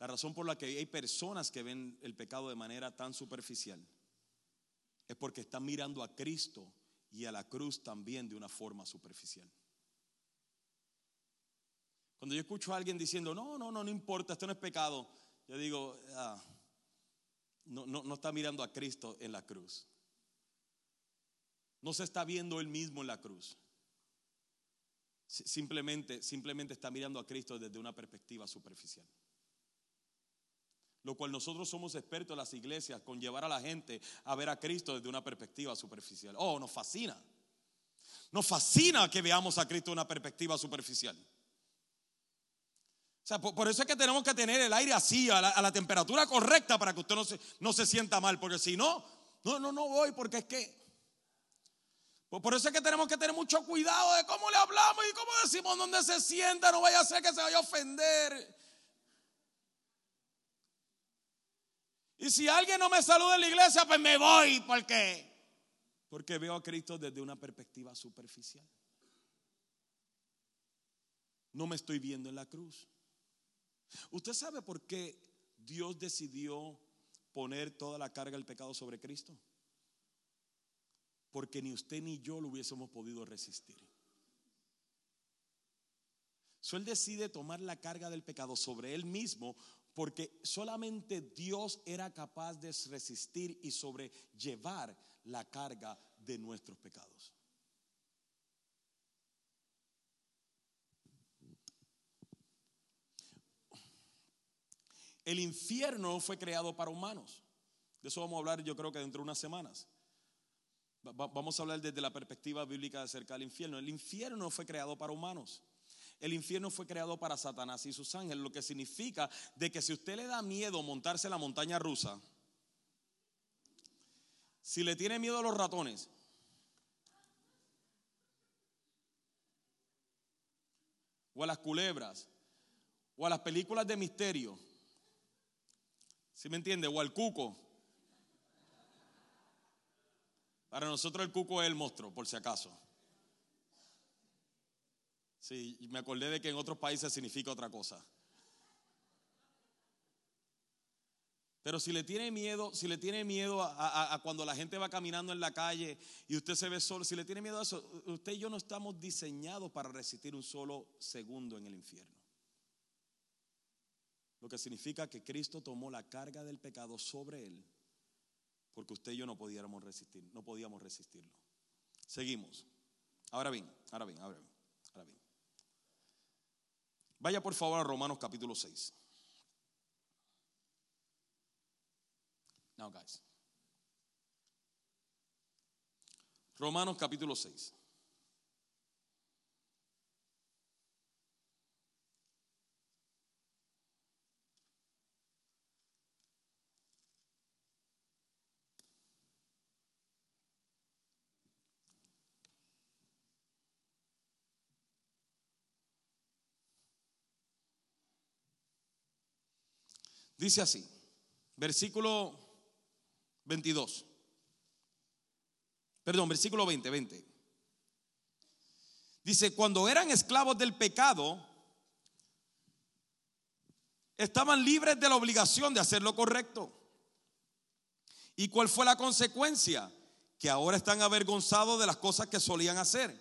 la razón por la que hay personas que ven el pecado de manera tan superficial es porque están mirando a Cristo y a la cruz también de una forma superficial. Cuando yo escucho a alguien diciendo, no, no, no, no importa, esto no es pecado, yo digo, ah, no, no, no está mirando a Cristo en la cruz. No se está viendo él mismo en la cruz. Simplemente, simplemente está mirando a Cristo desde una perspectiva superficial. Lo cual nosotros somos expertos en las iglesias con llevar a la gente a ver a Cristo desde una perspectiva superficial. Oh, nos fascina. Nos fascina que veamos a Cristo desde una perspectiva superficial. O sea, por, eso es que tenemos que tener el aire así, a la, temperatura correcta para que usted no se, no se sienta mal. Porque si no, no, no, no voy, porque es que. Por eso es que tenemos que tener mucho cuidado de cómo le hablamos y cómo decimos dónde se sienta. No vaya a ser que se vaya a ofender. Y si alguien no me saluda en la iglesia, pues me voy. ¿Por qué? Porque veo a Cristo desde una perspectiva superficial. No me estoy viendo en la cruz. ¿Usted sabe por qué Dios decidió poner toda la carga del pecado sobre Cristo? Porque ni usted ni yo lo hubiésemos podido resistir. So, él decide tomar la carga del pecado sobre él mismo porque solamente Dios era capaz de resistir y sobrellevar la carga de nuestros pecados. El infierno fue creado para humanos. De eso vamos a hablar yo creo que dentro de unas semanas. Vamos a hablar desde la perspectiva bíblica acerca del infierno. El infierno fue creado para humanos. El infierno fue creado para Satanás y sus ángeles, lo que significa de que si usted le da miedo montarse en la montaña rusa, si le tiene miedo a los ratones, o a las culebras, o a las películas de misterio, ¿sí me entiende? O al cuco. Para nosotros el cuco es el monstruo, por si acaso. Sí, me acordé de que en otros países significa otra cosa. Pero si le tiene miedo, si le tiene miedo a, cuando la gente va caminando en la calle y usted se ve solo, si le tiene miedo a eso, usted y yo no estamos diseñados para resistir un solo segundo en el infierno. Lo que significa que Cristo tomó la carga del pecado sobre él, porque usted y yo no podíamos resistir, no podíamos resistirlo. Seguimos. Ahora bien, ahora bien, ahora bien, ahora bien. Vaya por favor a Romanos capítulo 6. Now, guys. Romanos capítulo 6. Dice así, versículo 22. Perdón, versículo 20, 20. Dice, cuando eran esclavos del pecado, estaban libres de la obligación de hacer lo correcto. ¿Y cuál fue la consecuencia? Que ahora están avergonzados de las cosas que solían hacer,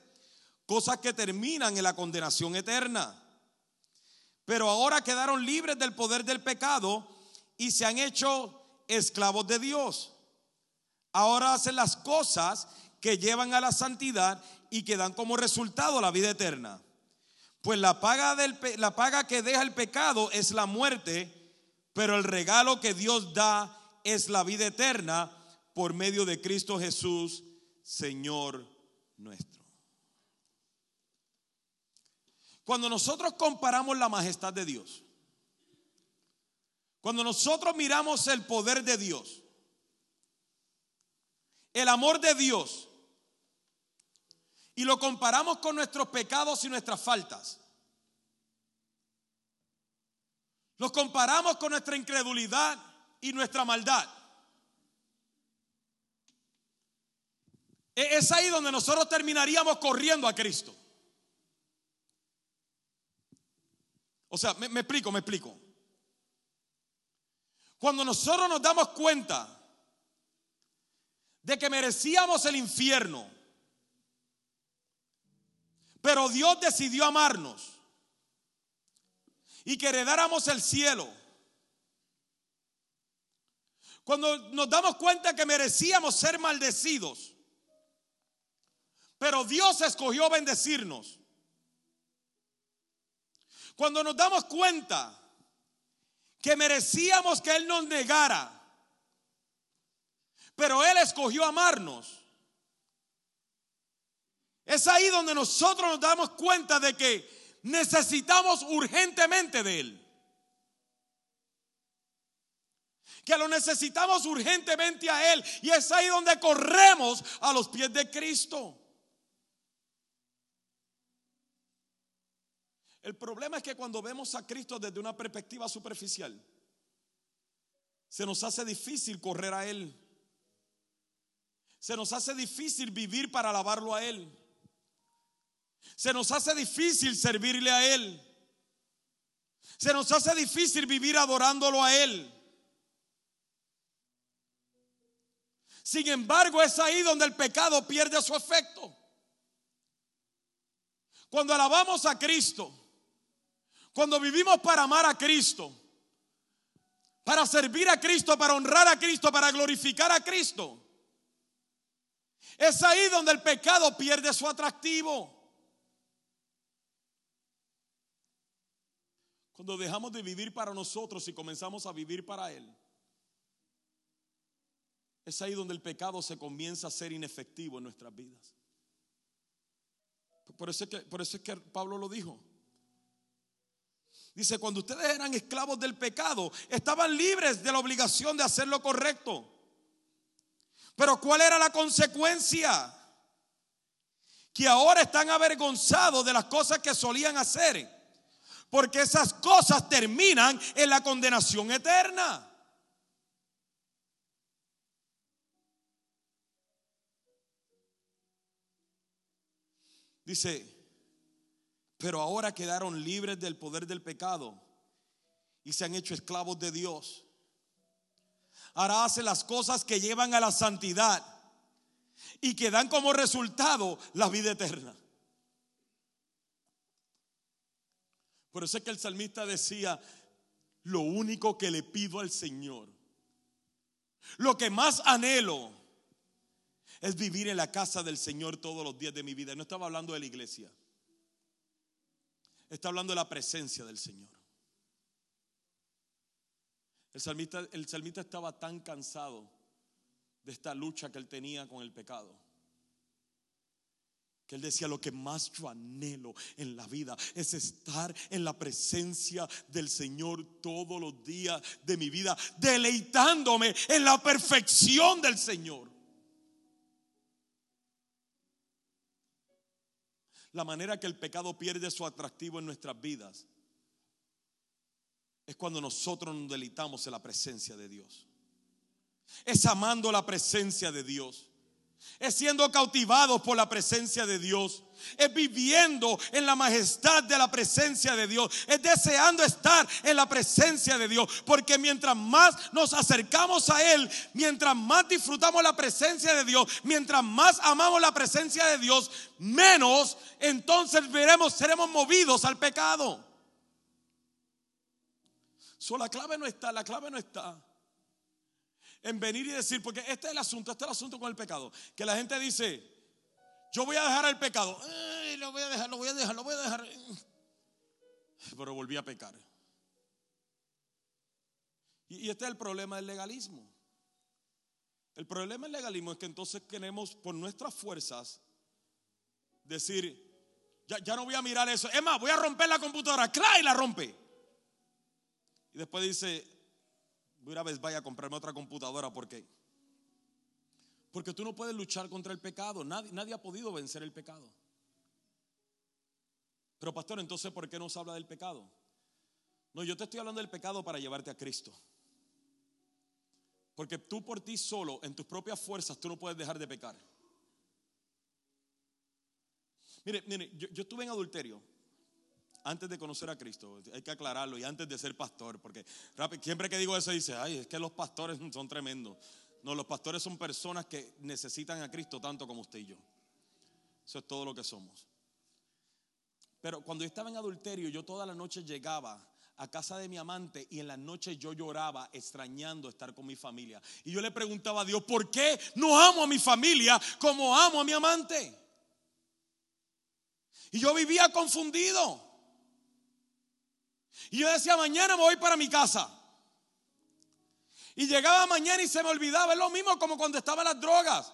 cosas que terminan en la condenación eterna. Pero ahora quedaron libres del poder del pecado y se han hecho esclavos de Dios. Ahora hacen las cosas que llevan a la santidad y que dan como resultado la vida eterna. Pues la paga, del, la paga que deja el pecado es la muerte, pero el regalo que Dios da es la vida eterna por medio de Cristo Jesús, Señor nuestro. Cuando nosotros comparamos la majestad de Dios, cuando nosotros miramos el poder de Dios, el amor de Dios, y lo comparamos con nuestros pecados y nuestras faltas, los comparamos con nuestra incredulidad y nuestra maldad. Es ahí donde nosotros terminaríamos corriendo a Cristo. O sea, me, explico, me explico. Cuando nosotros nos damos cuenta de que merecíamos el infierno, pero Dios decidió amarnos y que heredáramos el cielo. Cuando nos damos cuenta que merecíamos ser maldecidos, pero Dios escogió bendecirnos. Cuando nos damos cuenta que merecíamos que Él nos negara, pero Él escogió amarnos. Es ahí donde nosotros nos damos cuenta de que necesitamos urgentemente de Él. Que lo necesitamos urgentemente a Él. Y es ahí donde corremos a los pies de Cristo. El problema es que cuando vemos a Cristo desde una perspectiva superficial, se nos hace difícil correr a Él. Se nos hace difícil vivir para alabarlo a Él. Se nos hace difícil servirle a Él. Se nos hace difícil vivir adorándolo a Él. Sin embargo, es ahí donde el pecado pierde su efecto. Cuando alabamos a Cristo, cuando vivimos para amar a Cristo, para servir a Cristo, para honrar a Cristo, para glorificar a Cristo, es ahí donde el pecado pierde su atractivo. Cuando dejamos de vivir para nosotros y comenzamos a vivir para Él. Es ahí donde el pecado se comienza a ser inefectivo en nuestras vidas. Por eso, es que, por eso es que Pablo lo dijo. Dice, cuando ustedes eran esclavos del pecado, estaban libres de la obligación de hacer lo correcto. Pero ¿cuál era la consecuencia? Que ahora están avergonzados de las cosas que solían hacer. Porque esas cosas terminan en la condenación eterna. Dice, pero ahora quedaron libres del poder del pecado y se han hecho esclavos de Dios. Ahora hace las cosas que llevan a la santidad y que dan como resultado la vida eterna. Por eso es que el salmista decía, lo único que le pido al Señor, lo que más anhelo, es vivir en la casa del Señor todos los días de mi vida. No estaba hablando de la iglesia. Está hablando de la presencia del Señor. El salmista, el salmista estaba tan cansado de esta lucha que él tenía con el pecado. Que él decía, lo que más yo anhelo en la vida es estar en la presencia del Señor todos los días de mi vida, deleitándome en la perfección del Señor. La manera que el pecado pierde su atractivo en nuestras vidas es cuando nosotros nos delitamos en la presencia de Dios. Es amando la presencia de Dios es siendo cautivados por la presencia de Dios, es viviendo en la majestad de la presencia de Dios, es deseando estar en la presencia de Dios, porque mientras más nos acercamos a Él, mientras más disfrutamos la presencia de Dios, mientras más amamos la presencia de Dios, menos entonces veremos, seremos movidos al pecado. So, la clave no está, la clave no está en venir y decir, porque este es el asunto, este es el asunto con el pecado, que la gente dice, yo voy a dejar el pecado, lo voy a dejar, lo voy a dejar, lo voy a dejar, pero volví a pecar. Y, este es el problema del legalismo. El problema del legalismo es que entonces queremos por nuestras fuerzas decir, ya, ya no voy a mirar eso, es más, voy a romper la computadora, ¡clay! Y la rompe. Y después dice, voy a vaya a comprarme otra computadora porque porque tú no puedes luchar contra el pecado. Nadie, nadie ha podido vencer el pecado. Pero pastor, entonces ¿por qué no se habla del pecado? No, yo te estoy hablando del pecado para llevarte a Cristo. Porque tú por ti solo, en tus propias fuerzas, tú no puedes dejar de pecar. Mire, mire, yo, yo estuve en adulterio antes de conocer a Cristo, hay que aclararlo, y antes de ser pastor, porque siempre que digo eso dice, ay, es que los pastores son tremendos. No, los pastores son personas que necesitan a Cristo tanto como usted y yo. Eso es todo lo que somos. Pero cuando yo estaba en adulterio, yo toda la noche llegaba a casa de mi amante y en la noche yo lloraba extrañando estar con mi familia. Y yo le preguntaba a Dios, ¿por qué no amo a mi familia como amo a mi amante? Y yo vivía confundido. Y yo decía, mañana me voy para mi casa. Y llegaba mañana y se me olvidaba. Es lo mismo como cuando estaban las drogas.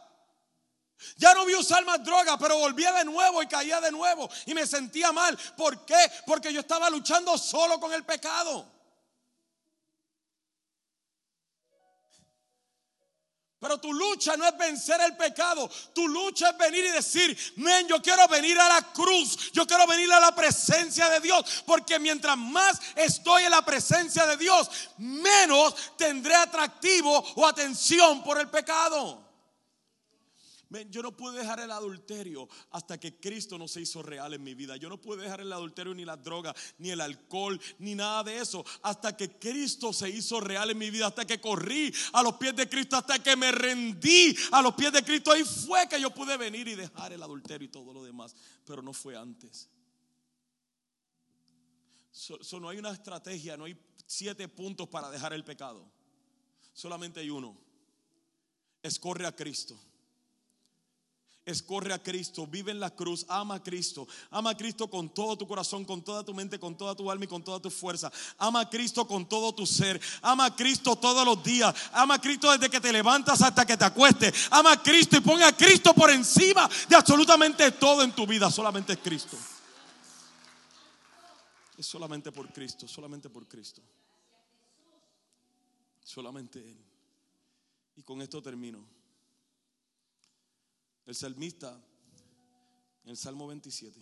Ya no vi usar más drogas, pero volvía de nuevo y caía de nuevo. Y me sentía mal. ¿Por qué? Porque yo estaba luchando solo con el pecado. Pero tu lucha no es vencer el pecado. Tu lucha es venir y decir, men, yo quiero venir a la cruz. Yo quiero venir a la presencia de Dios. Porque mientras más estoy en la presencia de Dios, menos tendré atractivo o atención por el pecado. Yo no pude dejar el adulterio hasta que Cristo no se hizo real en mi vida. Yo no pude dejar el adulterio ni la droga, ni el alcohol, ni nada de eso. Hasta que Cristo se hizo real en mi vida. Hasta que corrí a los pies de Cristo. Hasta que me rendí a los pies de Cristo. Ahí fue que yo pude venir y dejar el adulterio y todo lo demás. Pero no fue antes. no hay una estrategia, no hay siete puntos para dejar el pecado. Solamente hay uno. Escorre a Cristo escorre a Cristo, vive en la cruz, ama a Cristo, ama a Cristo con todo tu corazón, con toda tu mente, con toda tu alma y con toda tu fuerza. Ama a Cristo con todo tu ser. Ama a Cristo todos los días. Ama a Cristo desde que te levantas hasta que te acuestes. Ama a Cristo y ponga a Cristo por encima de absolutamente todo en tu vida. Solamente es Cristo. Es solamente por Cristo, solamente por Cristo. Solamente Él. Y con esto termino. El salmista, en el Salmo 27,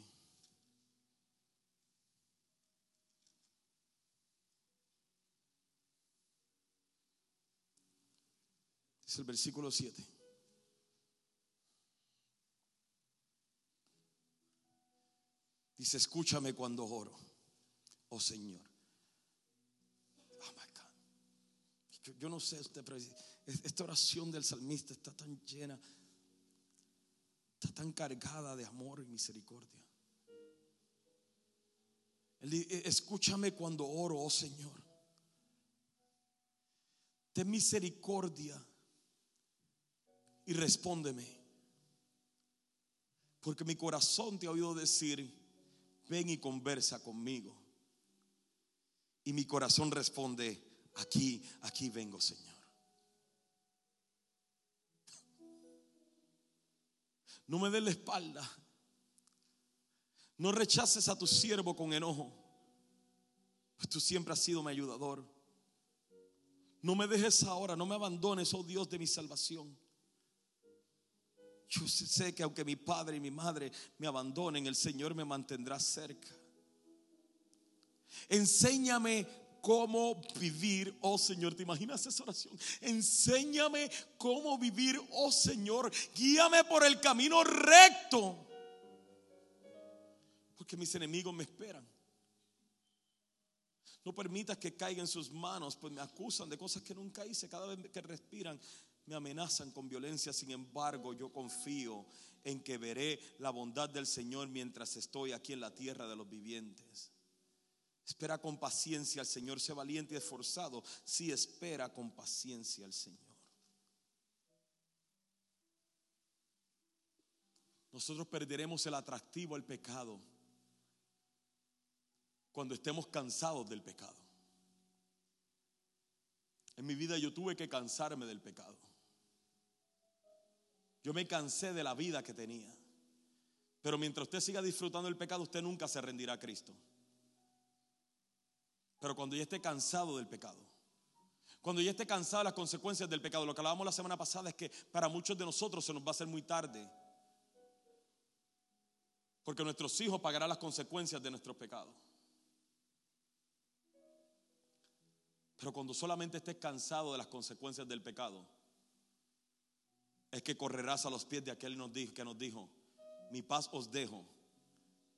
es el versículo 7. Dice, escúchame cuando oro, oh Señor. Oh. Yo, yo no sé usted, pero esta oración del salmista está tan llena está tan cargada de amor y misericordia. escúchame cuando oro, oh Señor. Ten misericordia y respóndeme. Porque mi corazón te ha oído decir, ven y conversa conmigo. Y mi corazón responde, aquí, aquí vengo, Señor. No me des la espalda. No rechaces a tu siervo con enojo. Pues tú siempre has sido mi ayudador. No me dejes ahora, no me abandones, oh Dios de mi salvación. Yo sé que aunque mi padre y mi madre me abandonen, el Señor me mantendrá cerca. Enséñame cómo vivir, oh Señor. ¿Te imaginas esa oración? Enséñame cómo vivir, oh Señor. Guíame por el camino recto. Porque mis enemigos me esperan. No permitas que caiga en sus manos, pues me acusan de cosas que nunca hice. Cada vez que respiran, me amenazan con violencia. Sin embargo, yo confío en que veré la bondad del Señor mientras estoy aquí en la tierra de los vivientes. Espera con paciencia al Señor, sé valiente y esforzado. Si espera con paciencia al Señor. Nosotros perderemos el atractivo al pecado cuando estemos cansados del pecado. En mi vida yo tuve que cansarme del pecado. Yo me cansé de la vida que tenía. Pero mientras usted siga disfrutando del pecado, usted nunca se rendirá a Cristo. Pero cuando ya esté cansado del pecado, cuando ya esté cansado de las consecuencias del pecado, lo que hablábamos la semana pasada es que para muchos de nosotros se nos va a hacer muy tarde. Porque nuestros hijos pagarán las consecuencias de nuestros pecados. Pero cuando solamente estés cansado de las consecuencias del pecado, es que correrás a los pies de aquel que nos dijo, mi paz os dejo,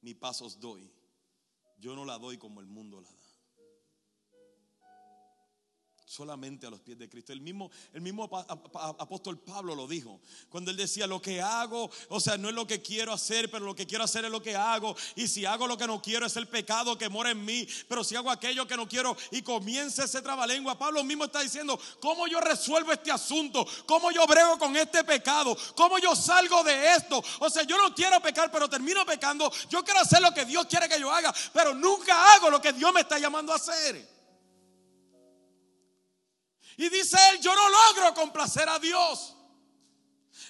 mi paz os doy. Yo no la doy como el mundo la da solamente a los pies de Cristo. El mismo, el mismo apóstol Pablo lo dijo. Cuando él decía, lo que hago, o sea, no es lo que quiero hacer, pero lo que quiero hacer es lo que hago. Y si hago lo que no quiero es el pecado que mora en mí. Pero si hago aquello que no quiero y comienza ese trabalengua, Pablo mismo está diciendo, ¿cómo yo resuelvo este asunto? ¿Cómo yo brego con este pecado? ¿Cómo yo salgo de esto? O sea, yo no quiero pecar, pero termino pecando. Yo quiero hacer lo que Dios quiere que yo haga, pero nunca hago lo que Dios me está llamando a hacer. Y dice él, yo no logro complacer a Dios.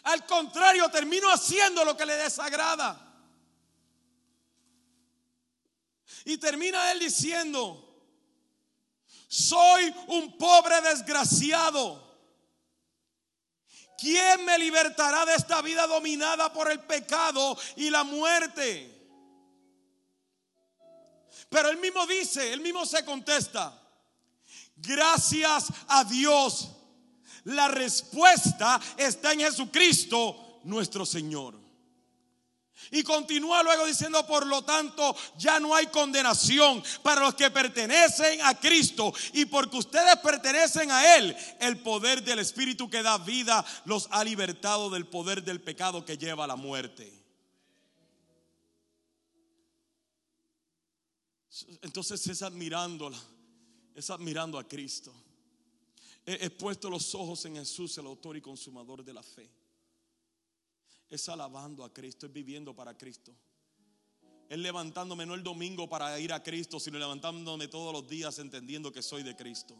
Al contrario, termino haciendo lo que le desagrada. Y termina él diciendo, soy un pobre desgraciado. ¿Quién me libertará de esta vida dominada por el pecado y la muerte? Pero él mismo dice, él mismo se contesta, Gracias a Dios. La respuesta está en Jesucristo, nuestro Señor. Y continúa luego diciendo, por lo tanto, ya no hay condenación para los que pertenecen a Cristo. Y porque ustedes pertenecen a Él, el poder del Espíritu que da vida los ha libertado del poder del pecado que lleva a la muerte. Entonces es admirándola es admirando a Cristo. He, puesto los ojos en Jesús, el autor y consumador de la fe. es alabando a Cristo, es viviendo para Cristo. Es levantándome no el domingo para ir a Cristo, sino levantándome todos los días entendiendo que soy de Cristo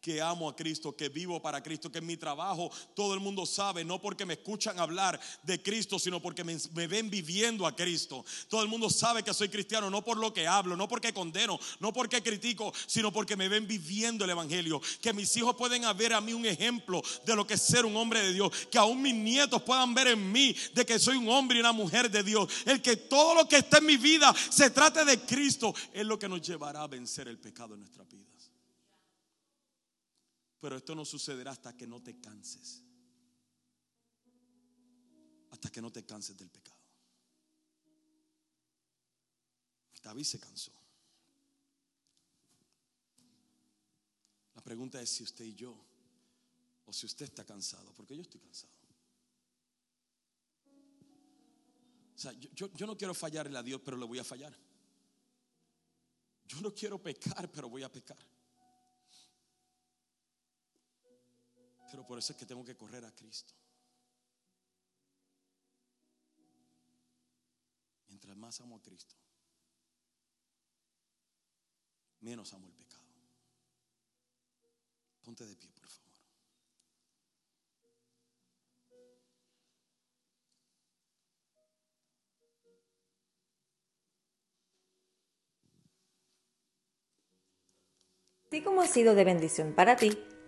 que amo a Cristo, que vivo para Cristo, que en mi trabajo todo el mundo sabe, no porque me escuchan hablar de Cristo, sino porque me, ven viviendo a Cristo. Todo el mundo sabe que soy cristiano, no por lo que hablo, no porque condeno, no porque critico, sino porque me ven viviendo el Evangelio. Que mis hijos pueden ver a mí un ejemplo de lo que es ser un hombre de Dios. Que aún mis nietos puedan ver en mí de que soy un hombre y una mujer de Dios. El que todo lo que está en mi vida se trate de Cristo es lo que nos llevará a vencer el pecado en nuestra vida. Pero esto no sucederá hasta que no te canses. Hasta que no te canses del pecado. David se cansó. La pregunta es si usted y yo, o si usted está cansado, porque yo estoy cansado. O sea, yo, yo no quiero fallarle a Dios, pero le voy a fallar. Yo no quiero pecar, pero voy a pecar. Pero por eso es que tengo que correr a Cristo. Mientras más amo a Cristo, menos amo el pecado. Ponte de pie, por favor. Así como ha sido de bendición para ti,